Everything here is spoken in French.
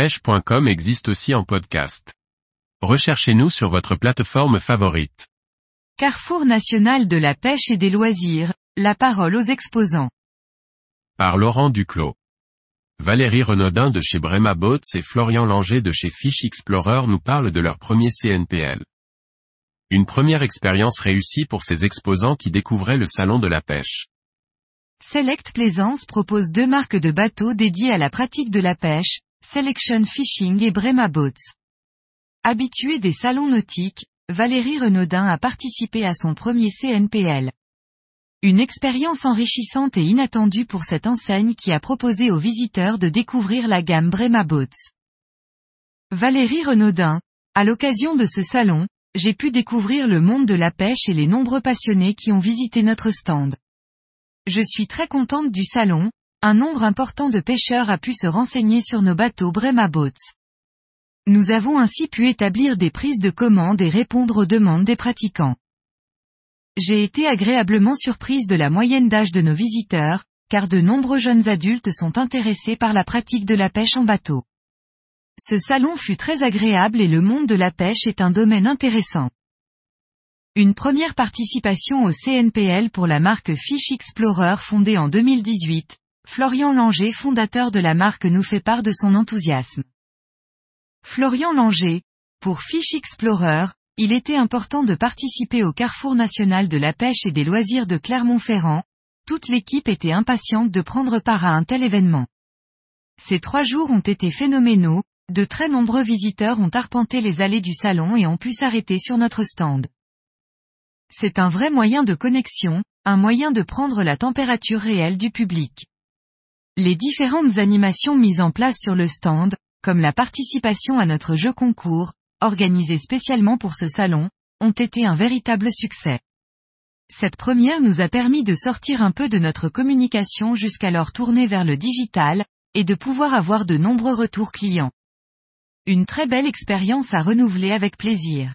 pêche.com existe aussi en podcast. Recherchez-nous sur votre plateforme favorite. Carrefour national de la pêche et des loisirs, la parole aux exposants. Par Laurent Duclos. Valérie Renaudin de chez Brema Boats et Florian Langer de chez Fish Explorer nous parlent de leur premier CNPL. Une première expérience réussie pour ces exposants qui découvraient le salon de la pêche. Select Plaisance propose deux marques de bateaux dédiées à la pratique de la pêche, Selection Fishing et Brema Boats. Habituée des salons nautiques, Valérie Renaudin a participé à son premier CNPL. Une expérience enrichissante et inattendue pour cette enseigne qui a proposé aux visiteurs de découvrir la gamme Brema Boats. Valérie Renaudin, à l'occasion de ce salon, j'ai pu découvrir le monde de la pêche et les nombreux passionnés qui ont visité notre stand. Je suis très contente du salon, un nombre important de pêcheurs a pu se renseigner sur nos bateaux Brema Boats. Nous avons ainsi pu établir des prises de commandes et répondre aux demandes des pratiquants. J'ai été agréablement surprise de la moyenne d'âge de nos visiteurs, car de nombreux jeunes adultes sont intéressés par la pratique de la pêche en bateau. Ce salon fut très agréable et le monde de la pêche est un domaine intéressant. Une première participation au CNPL pour la marque Fish Explorer fondée en 2018, Florian Langer fondateur de la marque nous fait part de son enthousiasme. Florian Langer, pour Fish Explorer, il était important de participer au Carrefour national de la pêche et des loisirs de Clermont-Ferrand, toute l'équipe était impatiente de prendre part à un tel événement. Ces trois jours ont été phénoménaux, de très nombreux visiteurs ont arpenté les allées du salon et ont pu s'arrêter sur notre stand. C'est un vrai moyen de connexion, un moyen de prendre la température réelle du public. Les différentes animations mises en place sur le stand, comme la participation à notre jeu concours, organisé spécialement pour ce salon, ont été un véritable succès. Cette première nous a permis de sortir un peu de notre communication jusqu'alors tournée vers le digital, et de pouvoir avoir de nombreux retours clients. Une très belle expérience à renouveler avec plaisir.